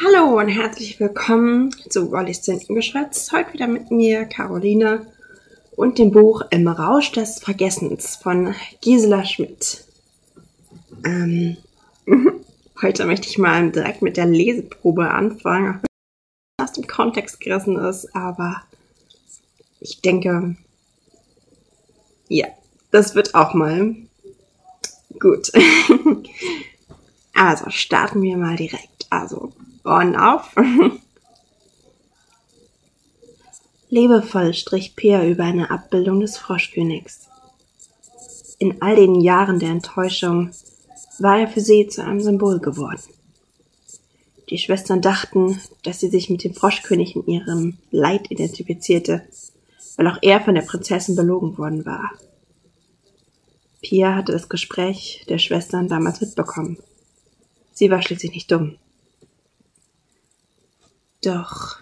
Hallo und herzlich willkommen zu Wallis Zintengeschwätz. Heute wieder mit mir, Caroline, und dem Buch Im Rausch des Vergessens von Gisela Schmidt. Ähm, heute möchte ich mal direkt mit der Leseprobe anfangen, was aus dem Kontext gerissen ist, aber ich denke, ja, das wird auch mal gut. also starten wir mal direkt. Also, Ohren auf. Lebevoll strich Peer über eine Abbildung des Froschkönigs. In all den Jahren der Enttäuschung war er für sie zu einem Symbol geworden. Die Schwestern dachten, dass sie sich mit dem Froschkönig in ihrem Leid identifizierte, weil auch er von der Prinzessin belogen worden war. Pia hatte das Gespräch der Schwestern damals mitbekommen. Sie war schließlich nicht dumm. Doch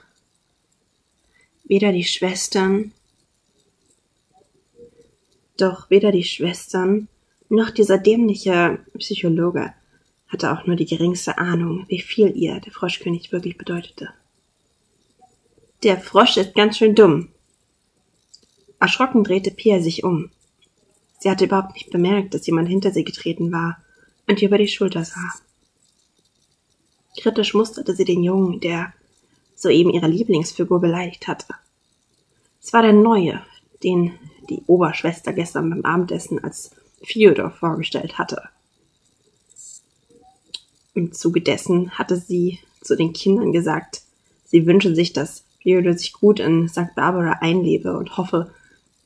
weder die Schwestern, doch weder die Schwestern noch dieser dämliche Psychologe hatte auch nur die geringste Ahnung, wie viel ihr der Froschkönig wirklich bedeutete. Der Frosch ist ganz schön dumm. Erschrocken drehte Pia sich um. Sie hatte überhaupt nicht bemerkt, dass jemand hinter sie getreten war und ihr über die Schulter sah. Kritisch musterte sie den Jungen, der soeben ihre Lieblingsfigur beleidigt hatte. Es war der Neue, den die Oberschwester gestern beim Abendessen als Fyodor vorgestellt hatte. Im Zuge dessen hatte sie zu den Kindern gesagt, sie wünsche sich, dass Fyodor sich gut in St. Barbara einlebe und hoffe,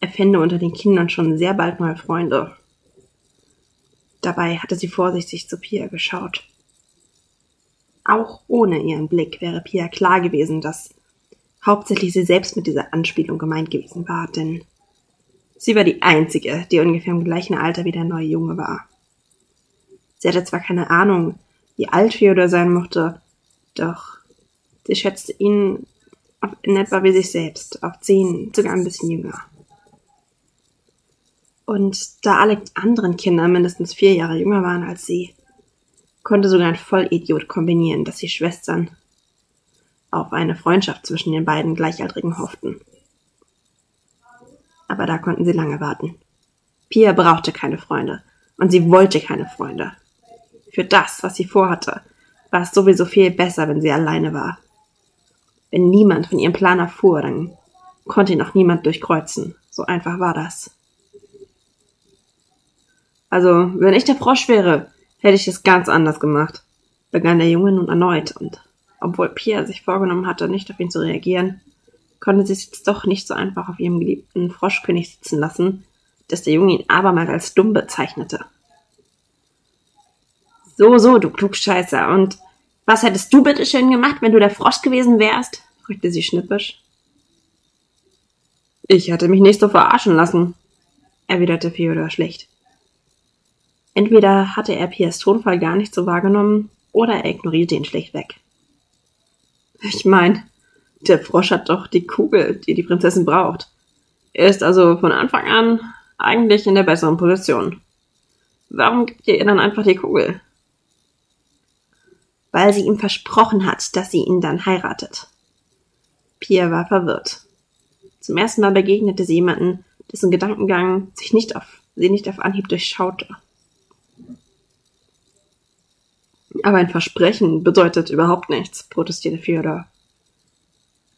er fände unter den Kindern schon sehr bald mal Freunde. Dabei hatte sie vorsichtig zu Pia geschaut. Auch ohne ihren Blick wäre Pia klar gewesen, dass hauptsächlich sie selbst mit dieser Anspielung gemeint gewesen war, denn sie war die einzige, die ungefähr im gleichen Alter wie der neue Junge war. Sie hatte zwar keine Ahnung, wie alt Theodor sein mochte, doch sie schätzte ihn in etwa wie sich selbst, auf zehn, sogar ein bisschen jünger. Und da alle anderen Kinder mindestens vier Jahre jünger waren als sie, konnte sogar ein Vollidiot kombinieren, dass die Schwestern auf eine Freundschaft zwischen den beiden Gleichaltrigen hofften. Aber da konnten sie lange warten. Pia brauchte keine Freunde und sie wollte keine Freunde. Für das, was sie vorhatte, war es sowieso viel besser, wenn sie alleine war. Wenn niemand von ihrem Plan erfuhr, dann konnte ihn auch niemand durchkreuzen. So einfach war das. Also, wenn ich der Frosch wäre, hätte ich es ganz anders gemacht, begann der Junge nun erneut, und obwohl Pia sich vorgenommen hatte, nicht auf ihn zu reagieren, konnte sie es jetzt doch nicht so einfach auf ihrem geliebten Froschkönig sitzen lassen, dass der Junge ihn abermals als dumm bezeichnete. So, so, du Klugscheißer, und was hättest du bitte schön gemacht, wenn du der Frosch gewesen wärst? fragte sie schnippisch. Ich hätte mich nicht so verarschen lassen, erwiderte Theodor schlecht. Entweder hatte er Piers Tonfall gar nicht so wahrgenommen, oder er ignorierte ihn schlichtweg. Ich mein, der Frosch hat doch die Kugel, die die Prinzessin braucht. Er ist also von Anfang an eigentlich in der besseren Position. Warum gibt ihr ihr dann einfach die Kugel? Weil sie ihm versprochen hat, dass sie ihn dann heiratet. Pia war verwirrt. Zum ersten Mal begegnete sie jemanden, dessen Gedankengang sich nicht auf, sie nicht auf Anhieb durchschaute. Aber ein Versprechen bedeutet überhaupt nichts, protestierte Fyodor.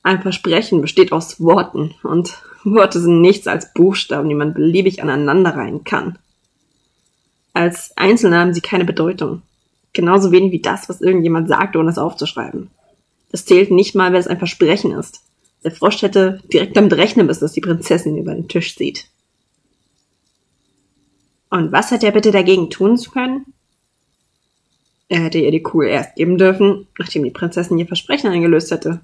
Ein Versprechen besteht aus Worten, und Worte sind nichts als Buchstaben, die man beliebig aneinanderreihen kann. Als Einzelne haben sie keine Bedeutung. Genauso wenig wie das, was irgendjemand sagt, ohne es aufzuschreiben. Es zählt nicht mal, wenn es ein Versprechen ist. Der Frosch hätte direkt damit rechnen müssen, dass die Prinzessin über den Tisch sieht. Und was hätte er bitte dagegen tun können? Er hätte ihr die Kugel erst geben dürfen, nachdem die Prinzessin ihr Versprechen eingelöst hätte.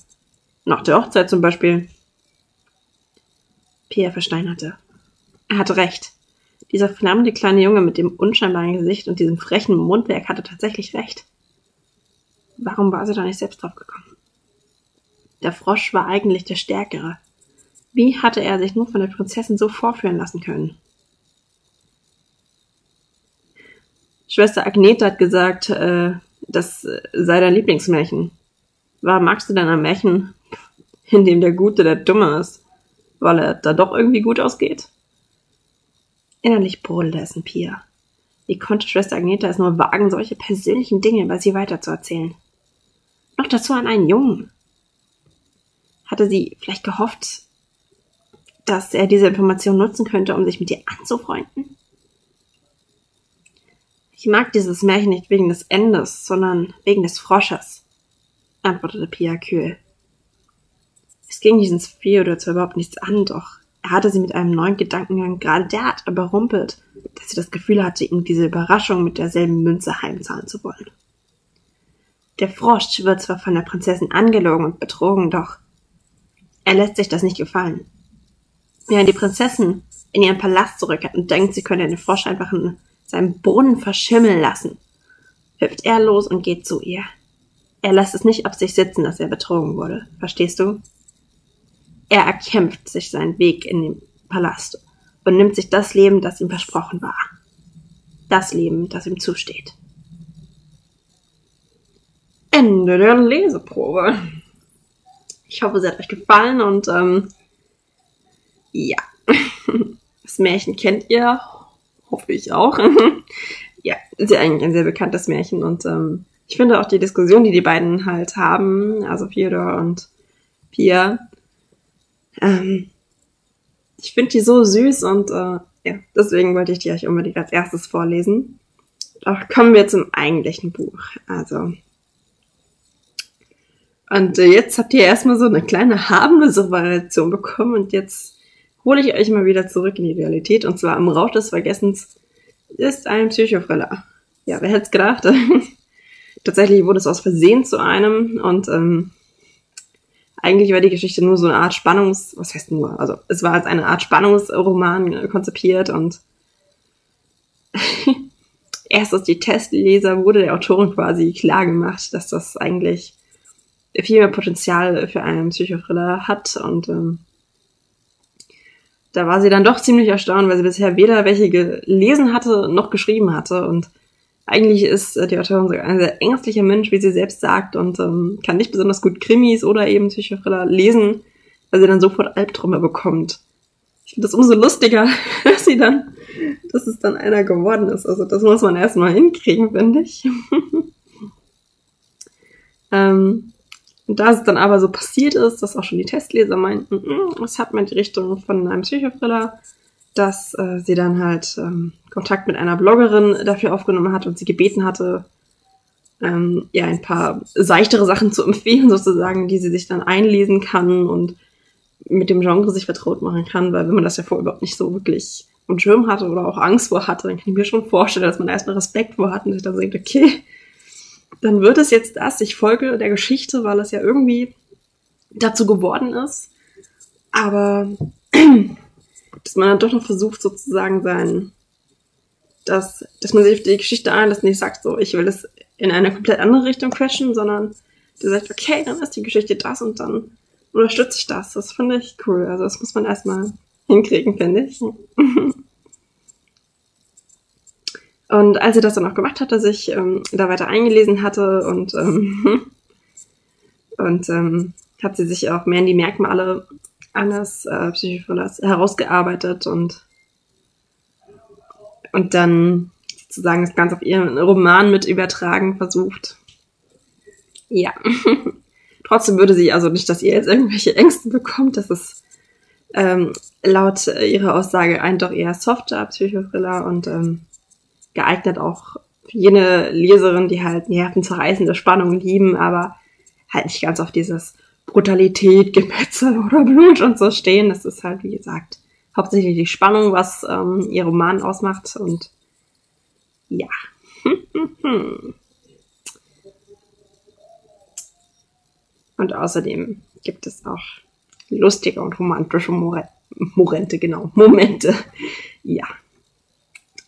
Nach der Hochzeit zum Beispiel. Pierre versteinerte. Er hatte recht. Dieser flammende kleine Junge mit dem unscheinbaren Gesicht und diesem frechen Mundwerk hatte tatsächlich recht. Warum war sie da nicht selbst drauf gekommen? Der Frosch war eigentlich der Stärkere. Wie hatte er sich nur von der Prinzessin so vorführen lassen können? Schwester Agnete hat gesagt, äh, das sei dein Lieblingsmärchen. War magst du denn ein Märchen, in dem der Gute der Dumme ist, weil er da doch irgendwie gut ausgeht? Innerlich brodelte es in Pia. Wie konnte Schwester Agneta es nur wagen, solche persönlichen Dinge über sie weiterzuerzählen? Noch dazu an einen Jungen. Hatte sie vielleicht gehofft, dass er diese Information nutzen könnte, um sich mit ihr anzufreunden? Ich mag dieses Märchen nicht wegen des Endes, sondern wegen des Frosches, antwortete Pia kühl. Es ging diesen Theodor zwar überhaupt nichts an, doch er hatte sie mit einem neuen Gedankengang gerade derart überrumpelt, dass sie das Gefühl hatte, ihm diese Überraschung mit derselben Münze heimzahlen zu wollen. Der Frosch wird zwar von der Prinzessin angelogen und betrogen, doch er lässt sich das nicht gefallen. Während die Prinzessin in ihren Palast zurückkehrt und denkt, sie könne den Frosch einfach in seinem Brunnen verschimmeln lassen, hüpft er los und geht zu ihr. Er lässt es nicht auf sich sitzen, dass er betrogen wurde. Verstehst du? Er erkämpft sich seinen Weg in den Palast und nimmt sich das Leben, das ihm versprochen war. Das Leben, das ihm zusteht. Ende der Leseprobe. Ich hoffe, sie hat euch gefallen und ähm, ja, das Märchen kennt ihr, hoffe ich auch. ja, ist ja eigentlich ein sehr bekanntes Märchen und ähm, ich finde auch die Diskussion, die die beiden halt haben, also Theodor und Pia, ähm, ich finde die so süß und äh, ja, deswegen wollte ich die euch unbedingt als erstes vorlesen. Doch kommen wir zum eigentlichen Buch. Also. Und äh, jetzt habt ihr erstmal so eine kleine harmlose Variation bekommen und jetzt hole ich euch mal wieder zurück in die Realität und zwar im Rausch des Vergessens ist ein Psychothriller. Ja, wer hätte es gedacht? Tatsächlich wurde es aus Versehen zu einem und ähm, eigentlich war die Geschichte nur so eine Art Spannungs, was heißt nur, also es war als eine Art Spannungsroman äh, konzipiert und erst als die Testleser wurde der Autorin quasi klar gemacht, dass das eigentlich viel mehr Potenzial für einen Psychothriller hat und ähm, da war sie dann doch ziemlich erstaunt, weil sie bisher weder welche gelesen hatte noch geschrieben hatte und eigentlich ist äh, die Autorin ein sehr ängstlicher Mensch, wie sie selbst sagt, und ähm, kann nicht besonders gut Krimis oder eben Psychothriller lesen, weil sie dann sofort Albträume bekommt. Ich finde das umso lustiger, dass sie dann, dass es dann einer geworden ist. Also das muss man erstmal hinkriegen, finde ich. ähm, und da es dann aber so passiert ist, dass auch schon die Testleser meinten, mm, es hat mal die Richtung von einem Psychothriller, dass äh, sie dann halt ähm, Kontakt mit einer Bloggerin dafür aufgenommen hat und sie gebeten hatte, ähm, ja, ein paar seichtere Sachen zu empfehlen, sozusagen, die sie sich dann einlesen kann und mit dem Genre sich vertraut machen kann, weil wenn man das ja vorher überhaupt nicht so wirklich im Schirm hatte oder auch Angst vor hatte, dann kann ich mir schon vorstellen, dass man erstmal Respekt vor hat und sich dann sagt, okay, dann wird es jetzt das, ich folge der Geschichte, weil es ja irgendwie dazu geworden ist. Aber dass man dann doch noch versucht, sozusagen sein, dass, dass man sich auf die Geschichte einlässt und nicht sagt, so, ich will das in eine komplett andere Richtung crashen, sondern der sagt, okay, dann ist die Geschichte das und dann unterstütze ich das. Das finde ich cool. Also das muss man erstmal hinkriegen, finde ich. Und als sie das dann auch gemacht hatte, sich ähm, da weiter eingelesen hatte und, ähm, und ähm, hat sie sich auch mehr in die Merkmale eines äh, Psychothrillers herausgearbeitet und, und dann sozusagen das Ganze auf ihren Roman mit übertragen versucht. Ja. Trotzdem würde sie also nicht, dass ihr jetzt irgendwelche Ängste bekommt. Das ist ähm, laut ihrer Aussage ein doch eher softer Psychothriller und ähm, geeignet auch für jene Leserin, die halt nervenzerreißende Spannung lieben, aber halt nicht ganz auf dieses Brutalität, Gemetzel oder Blut und so stehen. Das ist halt, wie gesagt, hauptsächlich die Spannung, was ähm, ihr Roman ausmacht und ja. und außerdem gibt es auch lustige und romantische Momente, genau, Momente. Ja.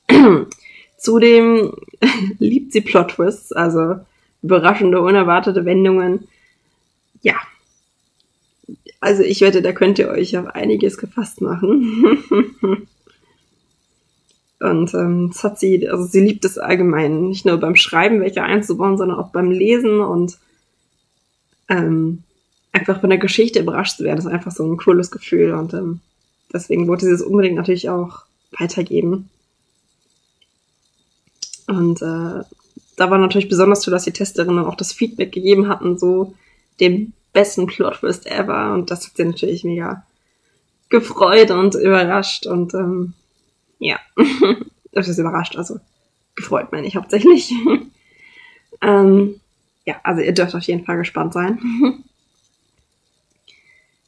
Zudem liebt sie Plot Twists, also überraschende, unerwartete Wendungen. Ja, also ich wette, da könnt ihr euch auf einiges gefasst machen. Und ähm, das hat sie, also sie liebt es allgemein, nicht nur beim Schreiben welche einzubauen, sondern auch beim Lesen und ähm, einfach von der Geschichte überrascht zu werden, ist einfach so ein cooles Gefühl und ähm, deswegen wollte sie es unbedingt natürlich auch weitergeben. Und äh, da war natürlich besonders toll, dass die Testerinnen auch das Feedback gegeben hatten, so den besten Plot Twist ever. Und das hat sie natürlich mega gefreut und überrascht. Und ähm, ja, das ist überrascht, also gefreut meine ich hauptsächlich. ähm, ja, also ihr dürft auf jeden Fall gespannt sein.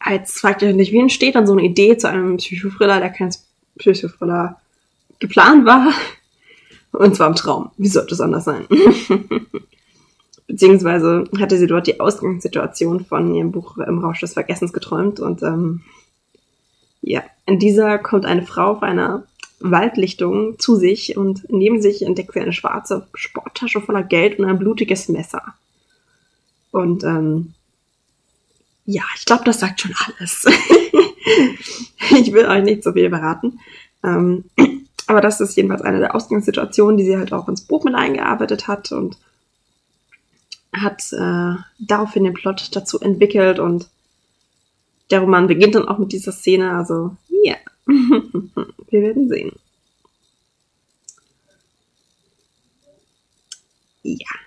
Als fragt ihr euch nicht, wie entsteht dann so eine Idee zu einem Psychothriller, der kein Psychothriller geplant war? Und zwar im Traum. Wie sollte es anders sein? Beziehungsweise hatte sie dort die Ausgangssituation von ihrem Buch Im Rausch des Vergessens geträumt. Und ähm, ja, in dieser kommt eine Frau auf einer Waldlichtung zu sich und neben sich entdeckt sie eine schwarze Sporttasche voller Geld und ein blutiges Messer. Und ähm, ja, ich glaube, das sagt schon alles. ich will euch nicht so viel verraten. Ähm, aber das ist jedenfalls eine der Ausgangssituationen, die sie halt auch ins Buch mit eingearbeitet hat und hat äh, daraufhin den Plot dazu entwickelt und der Roman beginnt dann auch mit dieser Szene, also ja, yeah. wir werden sehen. Ja.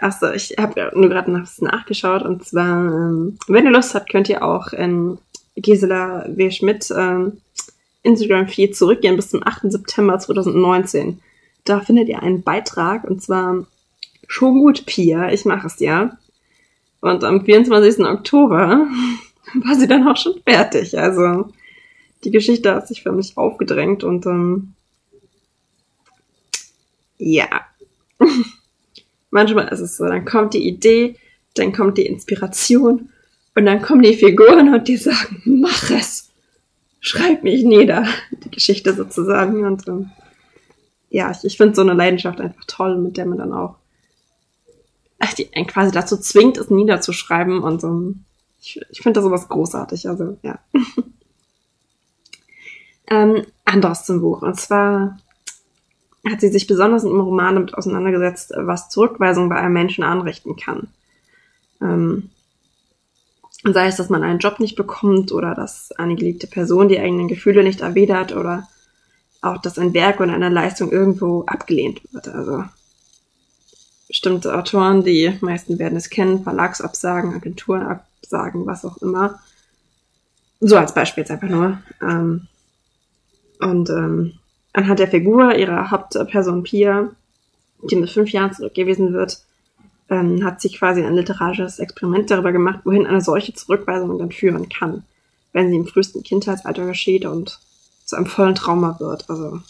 Achso, ich habe nur gerade nachgeschaut und zwar, ähm, wenn ihr Lust habt, könnt ihr auch in Gisela W. Schmidt ähm, Instagram-Feed zurückgehen bis zum 8. September 2019. Da findet ihr einen Beitrag und zwar schon gut, Pia, ich mache es ja. Und am 24. Oktober war sie dann auch schon fertig. Also die Geschichte hat sich für mich aufgedrängt und ähm, ja. Manchmal ist es so, dann kommt die Idee, dann kommt die Inspiration und dann kommen die Figuren und die sagen, mach es, schreib mich nieder, die Geschichte sozusagen. Und ähm, ja, ich, ich finde so eine Leidenschaft einfach toll, mit der man dann auch ach, die einen quasi dazu zwingt, es niederzuschreiben. Und ähm, ich, ich finde das sowas großartig. Also ja. ähm, anderes zum Buch. Und zwar hat sie sich besonders ihrem Roman damit auseinandergesetzt, was Zurückweisung bei einem Menschen anrichten kann. Ähm, sei es, dass man einen Job nicht bekommt oder dass eine geliebte Person die eigenen Gefühle nicht erwidert oder auch, dass ein Werk oder eine Leistung irgendwo abgelehnt wird. Also bestimmte Autoren, die meisten werden es kennen, Verlagsabsagen, Agenturabsagen, was auch immer. So als Beispiel jetzt einfach nur. Ähm, und ähm, anhand der Figur ihrer Hauptperson Pia, die mit fünf Jahren zurückgewiesen wird, ähm, hat sie quasi ein literarisches Experiment darüber gemacht, wohin eine solche Zurückweisung dann führen kann, wenn sie im frühesten Kindheitsalter geschieht und zu einem vollen Trauma wird. Also,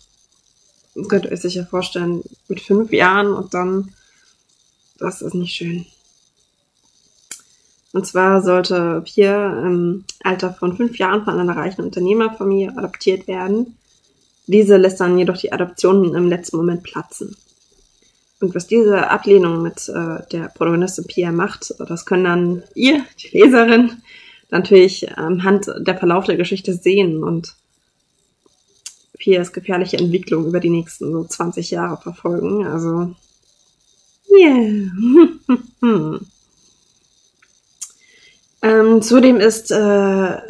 das könnt ihr euch sicher vorstellen, mit fünf Jahren und dann, das ist nicht schön. Und zwar sollte Pia im Alter von fünf Jahren von einer reichen Unternehmerfamilie adoptiert werden diese lässt dann jedoch die Adoption im letzten Moment platzen. Und was diese Ablehnung mit äh, der Protagonistin Pia macht, das können dann ihr, die Leserin, natürlich anhand der Verlauf der Geschichte sehen und Pias gefährliche Entwicklung über die nächsten so 20 Jahre verfolgen. Also, yeah. ähm, zudem ist äh,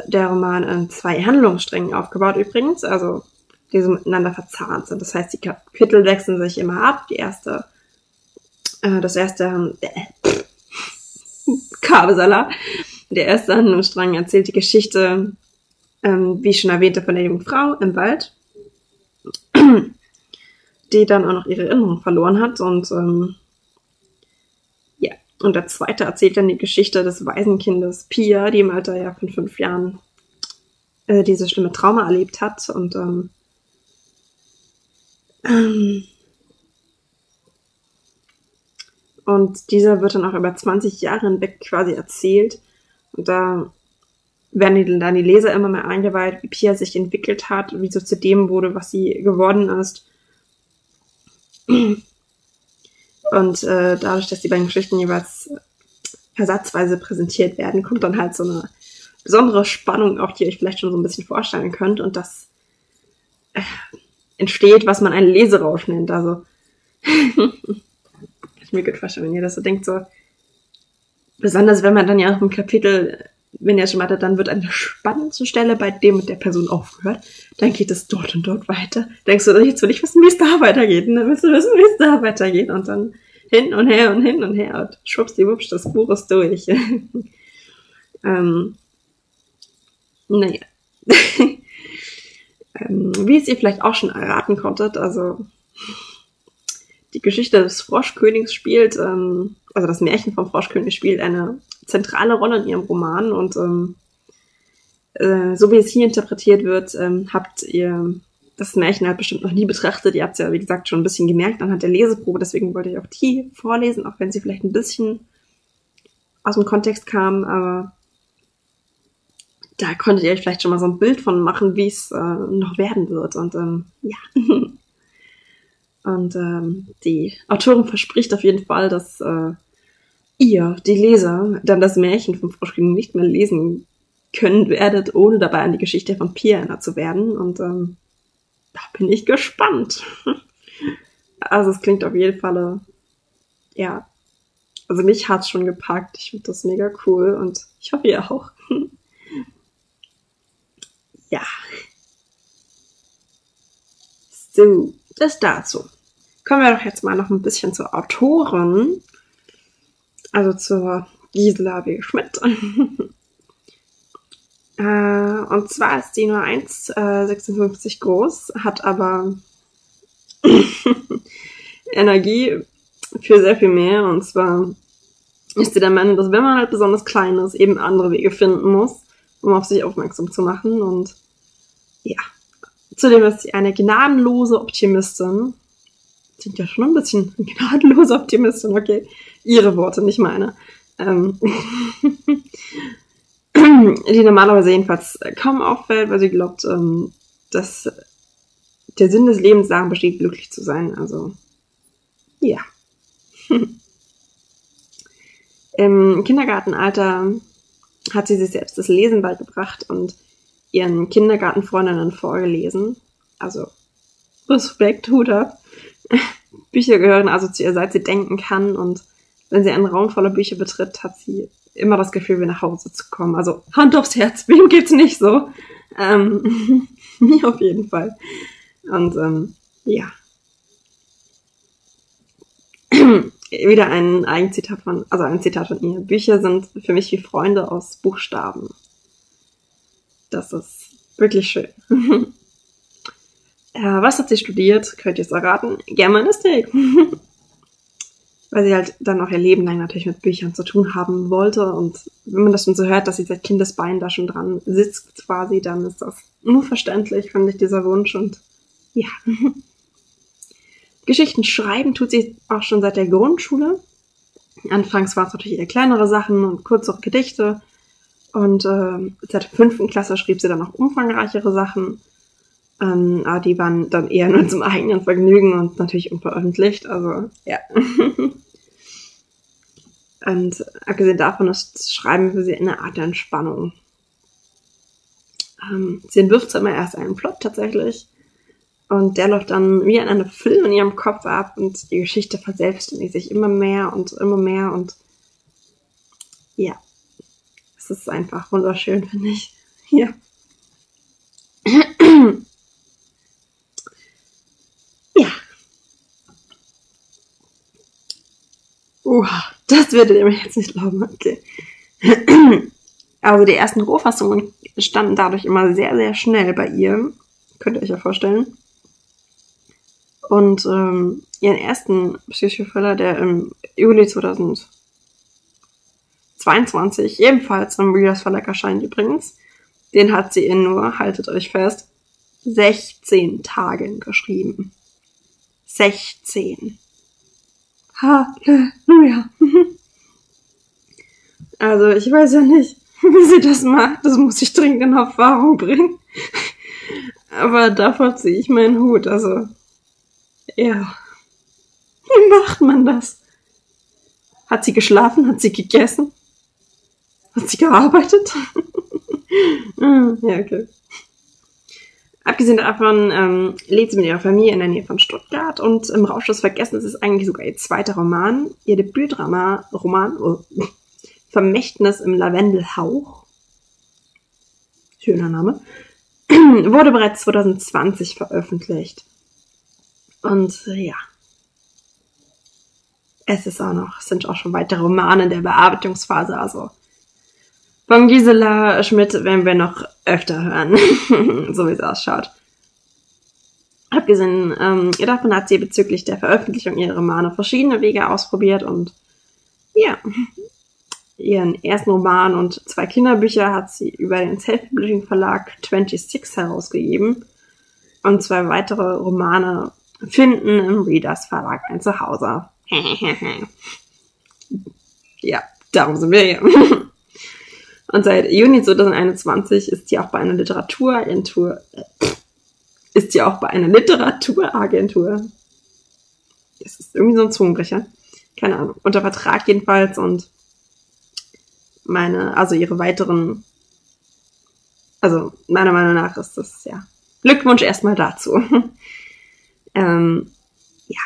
der Roman in zwei Handlungssträngen aufgebaut übrigens. Also die so miteinander verzahnt sind. Das heißt, die Kapitel wechseln sich immer ab. Die erste, äh, das erste, äh, Kabelsalat. Der erste Handlungsstrang erzählt die Geschichte, ähm, wie ich schon erwähnte, von der jungen Frau im Wald, die dann auch noch ihre Erinnerung verloren hat und ähm, ja, und der zweite erzählt dann die Geschichte des Waisenkindes Pia, die im Alter ja von fünf Jahren äh, diese schlimme Trauma erlebt hat und ähm, und dieser wird dann auch über 20 Jahre hinweg quasi erzählt. Und da werden die, dann die Leser immer mehr eingeweiht, wie Pia sich entwickelt hat, wie sie zu dem wurde, was sie geworden ist. Und äh, dadurch, dass die beiden Geschichten jeweils versatzweise präsentiert werden, kommt dann halt so eine besondere Spannung auch, die ihr euch vielleicht schon so ein bisschen vorstellen könnt. Und das äh, entsteht, was man einen Leserausch nennt. Also, ich mir gut vorstellen, wenn ihr das so denkt, so, besonders wenn man dann ja auch im Kapitel, wenn ihr schon mal dann wird an der spannendsten Stelle bei dem mit der Person aufgehört, dann geht es dort und dort weiter. Denkst du, jetzt will ich wissen, wie es da weitergeht, und dann willst du wissen, wie es da weitergeht, und dann hin und her und hin und her und schwuppsdiwupsch, das Buch ist durch. ähm, naja. ähm, wie es ihr vielleicht auch schon erraten konntet, also die Geschichte des Froschkönigs spielt, ähm, also das Märchen vom Froschkönig spielt eine zentrale Rolle in ihrem Roman und ähm, äh, so wie es hier interpretiert wird, ähm, habt ihr das Märchen halt bestimmt noch nie betrachtet. Ihr habt es ja, wie gesagt, schon ein bisschen gemerkt anhand der Leseprobe, deswegen wollte ich auch die vorlesen, auch wenn sie vielleicht ein bisschen aus dem Kontext kam, aber da konntet ihr euch vielleicht schon mal so ein Bild von machen, wie es äh, noch werden wird. Und ähm, ja. Und ähm, die Autorin verspricht auf jeden Fall, dass äh, ihr, die Leser, dann das Märchen vom Froschkönig nicht mehr lesen können werdet, ohne dabei an die Geschichte von Pia erinnert zu werden. Und ähm, da bin ich gespannt. also es klingt auf jeden Fall, äh, ja, also mich hat's schon gepackt. Ich finde das mega cool und ich hoffe ihr auch. ja. So, das dazu. Kommen wir doch jetzt mal noch ein bisschen zur Autorin. Also zur Gisela W. Schmidt. äh, und zwar ist die nur 1,56 äh, groß, hat aber Energie für sehr viel mehr. Und zwar ist sie der Meinung, dass wenn man halt besonders klein ist, eben andere Wege finden muss, um auf sich aufmerksam zu machen. Und ja, zudem ist sie eine gnadenlose Optimistin. Sind ja schon ein bisschen gnadenlose Optimistin, okay. Ihre Worte, nicht meine. Ähm die normalerweise jedenfalls kaum auffällt, weil sie glaubt, ähm, dass der Sinn des Lebens darin besteht, glücklich zu sein. Also, ja. Im Kindergartenalter hat sie sich selbst das Lesen beigebracht und ihren Kindergartenfreundinnen vorgelesen. Also Respekt, Hut ab. Bücher gehören also zu ihr, seit sie denken kann und wenn sie einen Raum voller Bücher betritt, hat sie immer das Gefühl, wieder nach Hause zu kommen. Also Hand aufs Herz, wem geht's nicht so? Ähm, mir auf jeden Fall. Und ähm, ja. Wieder ein Eigenzitat von, also ein Zitat von ihr. Bücher sind für mich wie Freunde aus Buchstaben. Das ist wirklich schön. äh, was hat sie studiert? Könnt ihr es erraten? Germanistik. Weil sie halt dann auch ihr Leben lang natürlich mit Büchern zu tun haben wollte. Und wenn man das schon so hört, dass sie seit Kindesbeinen da schon dran sitzt quasi, dann ist das nur verständlich, finde ich, dieser Wunsch. Und ja. Geschichten schreiben tut sie auch schon seit der Grundschule. Anfangs war es natürlich eher kleinere Sachen und kürzere Gedichte. Und äh, seit der fünften Klasse schrieb sie dann auch umfangreichere Sachen. Ähm, aber die waren dann eher nur zum eigenen Vergnügen und natürlich unveröffentlicht. Also ja. und abgesehen davon ist Schreiben für sie eine Art der Entspannung. Ähm, sie entwirft zwar immer erst einen Plot tatsächlich. Und der läuft dann wie in einem Film in ihrem Kopf ab und die Geschichte verselbstständigt sich immer mehr und immer mehr und ja, es ist einfach wunderschön, finde ich. Ja. ja. Uha, das werdet ihr mir jetzt nicht glauben, okay. Also die ersten Rohfassungen standen dadurch immer sehr, sehr schnell bei ihr. Könnt ihr euch ja vorstellen. Und ähm, ihren ersten Psychothriller, der im Juli 2022 ebenfalls im Readers Verlag erscheint übrigens, den hat sie in nur, haltet euch fest, 16 Tagen geschrieben. 16. Halleluja. Also ich weiß ja nicht, wie sie das macht. Das muss ich dringend in Erfahrung bringen. Aber davor ziehe ich meinen Hut. Also, ja. Wie macht man das? Hat sie geschlafen? Hat sie gegessen? Hat sie gearbeitet? ja, okay. Abgesehen davon ähm, lebt sie mit ihrer Familie in der Nähe von Stuttgart und im Rausch des Vergessens ist eigentlich sogar ihr zweiter Roman, ihr Debütdrama, Roman, oh, Vermächtnis im Lavendelhauch. Schöner Name. Wurde bereits 2020 veröffentlicht. Und äh, ja. Es ist auch noch, sind auch schon weitere Romane in der Bearbeitungsphase, also von Gisela Schmidt werden wir noch öfter hören, so wie es ausschaut. Abgesehen ähm, davon hat sie bezüglich der Veröffentlichung ihrer Romane verschiedene Wege ausprobiert und ja, ihren ersten Roman und zwei Kinderbücher hat sie über den Self-Publishing Verlag 26 herausgegeben und zwei weitere Romane finden im Readers Verlag ein Zuhause. ja, darum sind wir hier. Und seit Juni 2021 ist sie auch bei einer Literaturagentur, äh, ist sie auch bei einer Literaturagentur. Das ist irgendwie so ein Zungenbrecher. Keine Ahnung. Unter Vertrag jedenfalls und meine, also ihre weiteren, also meiner Meinung nach ist das, ja. Glückwunsch erstmal dazu. ähm, ja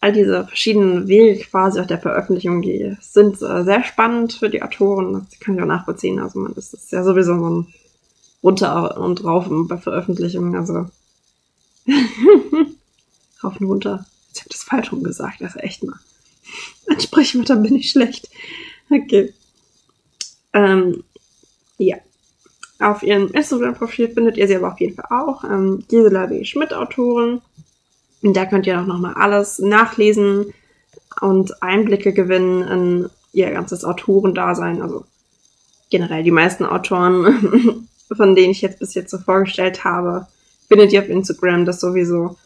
all diese verschiedenen Wege quasi auch der Veröffentlichung, die sind äh, sehr spannend für die Autoren. Das kann ich auch nachvollziehen. Also man ist das ja sowieso so ein runter und rauf bei Veröffentlichungen. Also rauf und runter. Ich habe das falsch gesagt. Ist echt mal. An Sprichwörtern bin ich schlecht. Okay. Ähm, ja. Auf ihrem Instagram-Profil findet ihr sie aber auf jeden Fall auch. Ähm, Gisela W. Schmidt-Autorin. Und da könnt ihr auch nochmal alles nachlesen und Einblicke gewinnen in ihr ganzes Autorendasein. Also generell die meisten Autoren, von denen ich jetzt bis jetzt so vorgestellt habe, findet ihr auf Instagram das sowieso.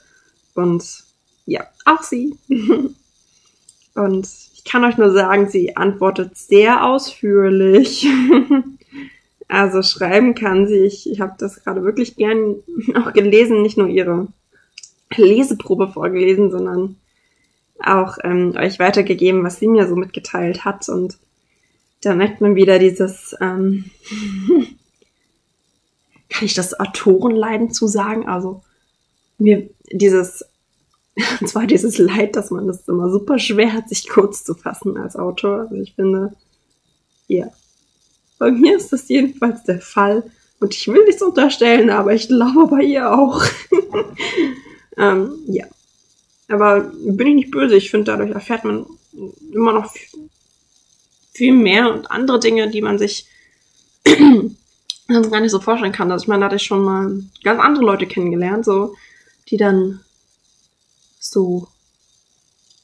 Und ja, auch sie. und ich kann euch nur sagen, sie antwortet sehr ausführlich. also schreiben kann sie. Ich, ich habe das gerade wirklich gern auch gelesen, nicht nur ihre Leseprobe vorgelesen, sondern auch ähm, euch weitergegeben, was sie mir so mitgeteilt hat. Und da merkt man wieder dieses, ähm, kann ich das Autorenleiden zu sagen? Also mir dieses, und zwar dieses Leid, dass man das immer super schwer hat, sich kurz zu fassen als Autor. Also ich finde, ja, bei mir ist das jedenfalls der Fall. Und ich will nichts unterstellen, aber ich glaube bei ihr auch. Ähm, ja. Aber bin ich nicht böse. Ich finde, dadurch erfährt man immer noch viel mehr und andere Dinge, die man sich gar nicht so vorstellen kann. Also ich meine, da hatte ich schon mal ganz andere Leute kennengelernt, so, die dann so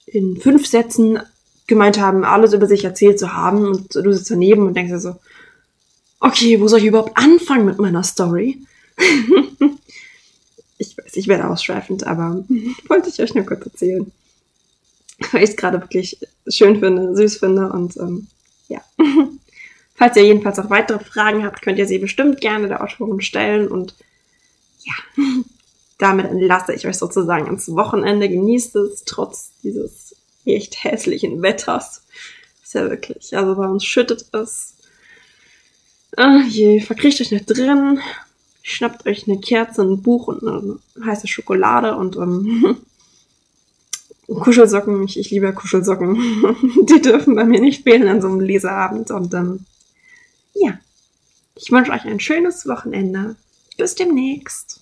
in fünf Sätzen gemeint haben, alles über sich erzählt zu haben und du sitzt daneben und denkst dir so, okay, wo soll ich überhaupt anfangen mit meiner Story? ich weiß, ich werde ausschweifend, aber wollte ich euch nur kurz erzählen. Weil ich es gerade wirklich schön finde, süß finde und ähm, ja. Falls ihr jedenfalls auch weitere Fragen habt, könnt ihr sie bestimmt gerne der Autorin stellen und ja, damit entlasse ich euch sozusagen ins Wochenende. Genießt es trotz dieses echt hässlichen Wetters. Ist ja wirklich, also bei uns schüttet es. Ah, je, verkriecht euch nicht drin, schnappt euch eine Kerze, ein Buch und eine heiße Schokolade und ähm, Kuschelsocken. Ich, ich liebe Kuschelsocken. Die dürfen bei mir nicht fehlen an so einem Leseabend. Und ähm, ja, ich wünsche euch ein schönes Wochenende. Bis demnächst.